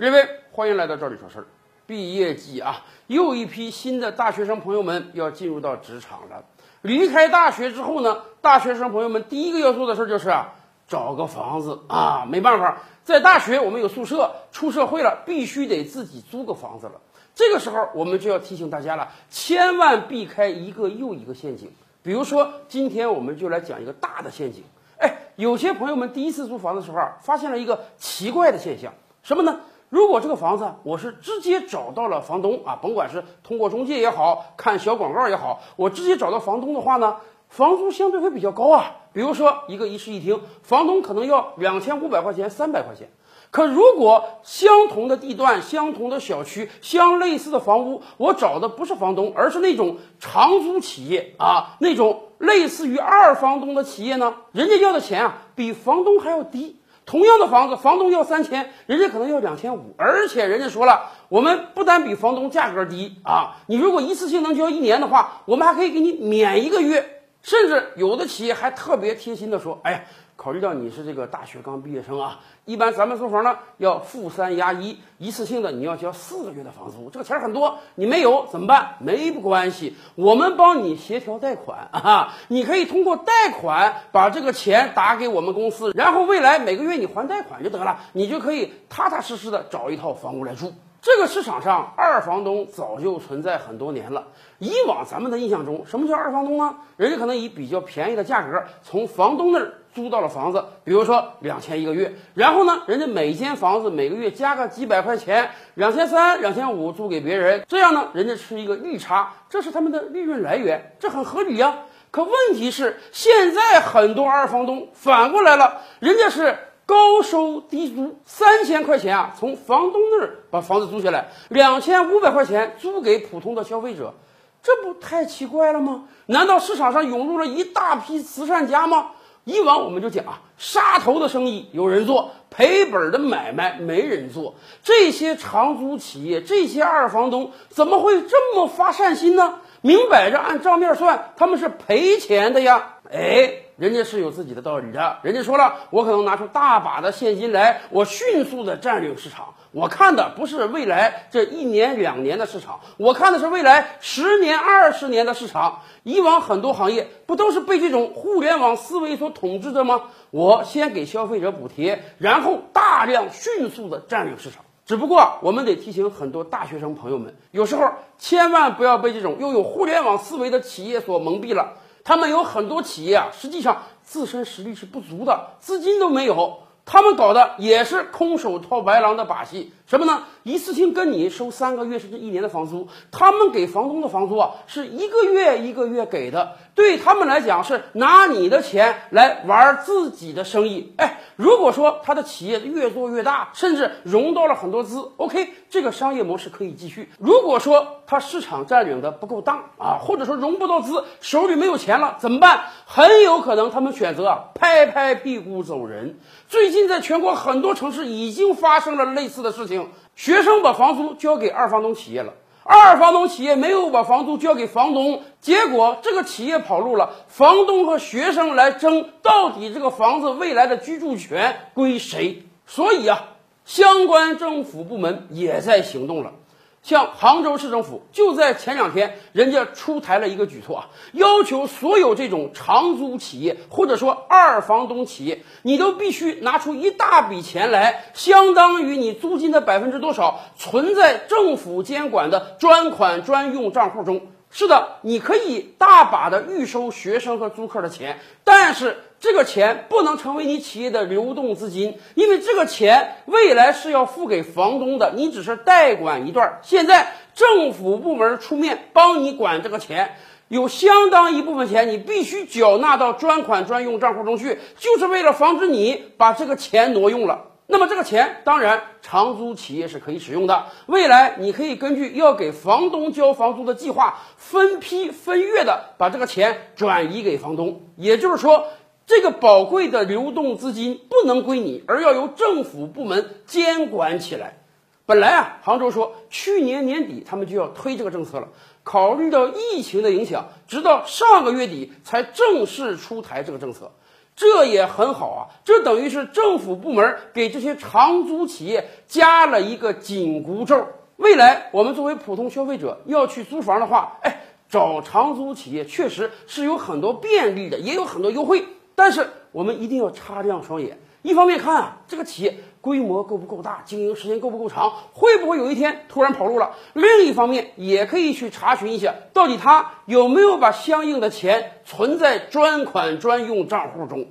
各位，欢迎来到这里说事儿。毕业季啊，又一批新的大学生朋友们要进入到职场了。离开大学之后呢，大学生朋友们第一个要做的事儿就是啊，找个房子啊。没办法，在大学我们有宿舍，出社会了必须得自己租个房子了。这个时候，我们就要提醒大家了，千万避开一个又一个陷阱。比如说，今天我们就来讲一个大的陷阱。哎，有些朋友们第一次租房的时候啊，发现了一个奇怪的现象，什么呢？如果这个房子我是直接找到了房东啊，甭管是通过中介也好看小广告也好，我直接找到房东的话呢，房租相对会比较高啊。比如说一个一室一厅，房东可能要两千五百块钱、三百块钱。可如果相同的地段、相同的小区、相类似的房屋，我找的不是房东，而是那种长租企业啊，那种类似于二房东的企业呢，人家要的钱啊比房东还要低。同样的房子，房东要三千，人家可能要两千五，而且人家说了，我们不单比房东价格低啊，你如果一次性能交一年的话，我们还可以给你免一个月，甚至有的企业还特别贴心的说，哎呀。考虑到你是这个大学刚毕业生啊，一般咱们租房呢要付三押一，一次性的你要交四个月的房租，这个钱很多，你没有怎么办？没关系，我们帮你协调贷款啊，你可以通过贷款把这个钱打给我们公司，然后未来每个月你还贷款就得了，你就可以踏踏实实的找一套房屋来住。这个市场上，二房东早就存在很多年了。以往咱们的印象中，什么叫二房东呢？人家可能以比较便宜的价格从房东那儿租到了房子，比如说两千一个月，然后呢，人家每间房子每个月加个几百块钱，两千三、两千五租给别人，这样呢，人家是一个利差，这是他们的利润来源，这很合理呀。可问题是，现在很多二房东反过来了，人家是。高收低租，三千块钱啊，从房东那儿把房子租下来，两千五百块钱租给普通的消费者，这不太奇怪了吗？难道市场上涌入了一大批慈善家吗？以往我们就讲啊，杀头的生意有人做，赔本的买卖没人做。这些长租企业，这些二房东怎么会这么发善心呢？明摆着按账面算，他们是赔钱的呀！哎。人家是有自己的道理的，人家说了，我可能拿出大把的现金来，我迅速的占领市场。我看的不是未来这一年两年的市场，我看的是未来十年二十年的市场。以往很多行业不都是被这种互联网思维所统治的吗？我先给消费者补贴，然后大量迅速的占领市场。只不过我们得提醒很多大学生朋友们，有时候千万不要被这种拥有互联网思维的企业所蒙蔽了。他们有很多企业啊，实际上自身实力是不足的，资金都没有。他们搞的也是空手套白狼的把戏，什么呢？一次性跟你收三个月甚至一年的房租，他们给房东的房租啊，是一个月一个月给的，对他们来讲是拿你的钱来玩自己的生意。哎，如果说他的企业越做越大，甚至融到了很多资，OK，这个商业模式可以继续。如果说他市场占领的不够大啊，或者说融不到资，手里没有钱了，怎么办？很有可能他们选择拍拍屁股走人。最近在全国很多城市已经发生了类似的事情，学生把房租交给二房东企业了，二房东企业没有把房租交给房东，结果这个企业跑路了，房东和学生来争，到底这个房子未来的居住权归谁？所以啊，相关政府部门也在行动了。像杭州市政府就在前两天，人家出台了一个举措啊，要求所有这种长租企业或者说二房东企业，你都必须拿出一大笔钱来，相当于你租金的百分之多少，存在政府监管的专款专用账户中。是的，你可以大把的预收学生和租客的钱，但是。这个钱不能成为你企业的流动资金，因为这个钱未来是要付给房东的，你只是代管一段。现在政府部门出面帮你管这个钱，有相当一部分钱你必须缴纳到专款专用账户中去，就是为了防止你把这个钱挪用了。那么这个钱当然长租企业是可以使用的，未来你可以根据要给房东交房租的计划，分批分月的把这个钱转移给房东，也就是说。这个宝贵的流动资金不能归你，而要由政府部门监管起来。本来啊，杭州说去年年底他们就要推这个政策了，考虑到疫情的影响，直到上个月底才正式出台这个政策。这也很好啊，这等于是政府部门给这些长租企业加了一个紧箍咒。未来我们作为普通消费者要去租房的话，哎，找长租企业确实是有很多便利的，也有很多优惠。但是我们一定要擦亮双眼，一方面看啊，这个企业规模够不够大，经营时间够不够长，会不会有一天突然跑路了；另一方面也可以去查询一下，到底他有没有把相应的钱存在专款专用账户中。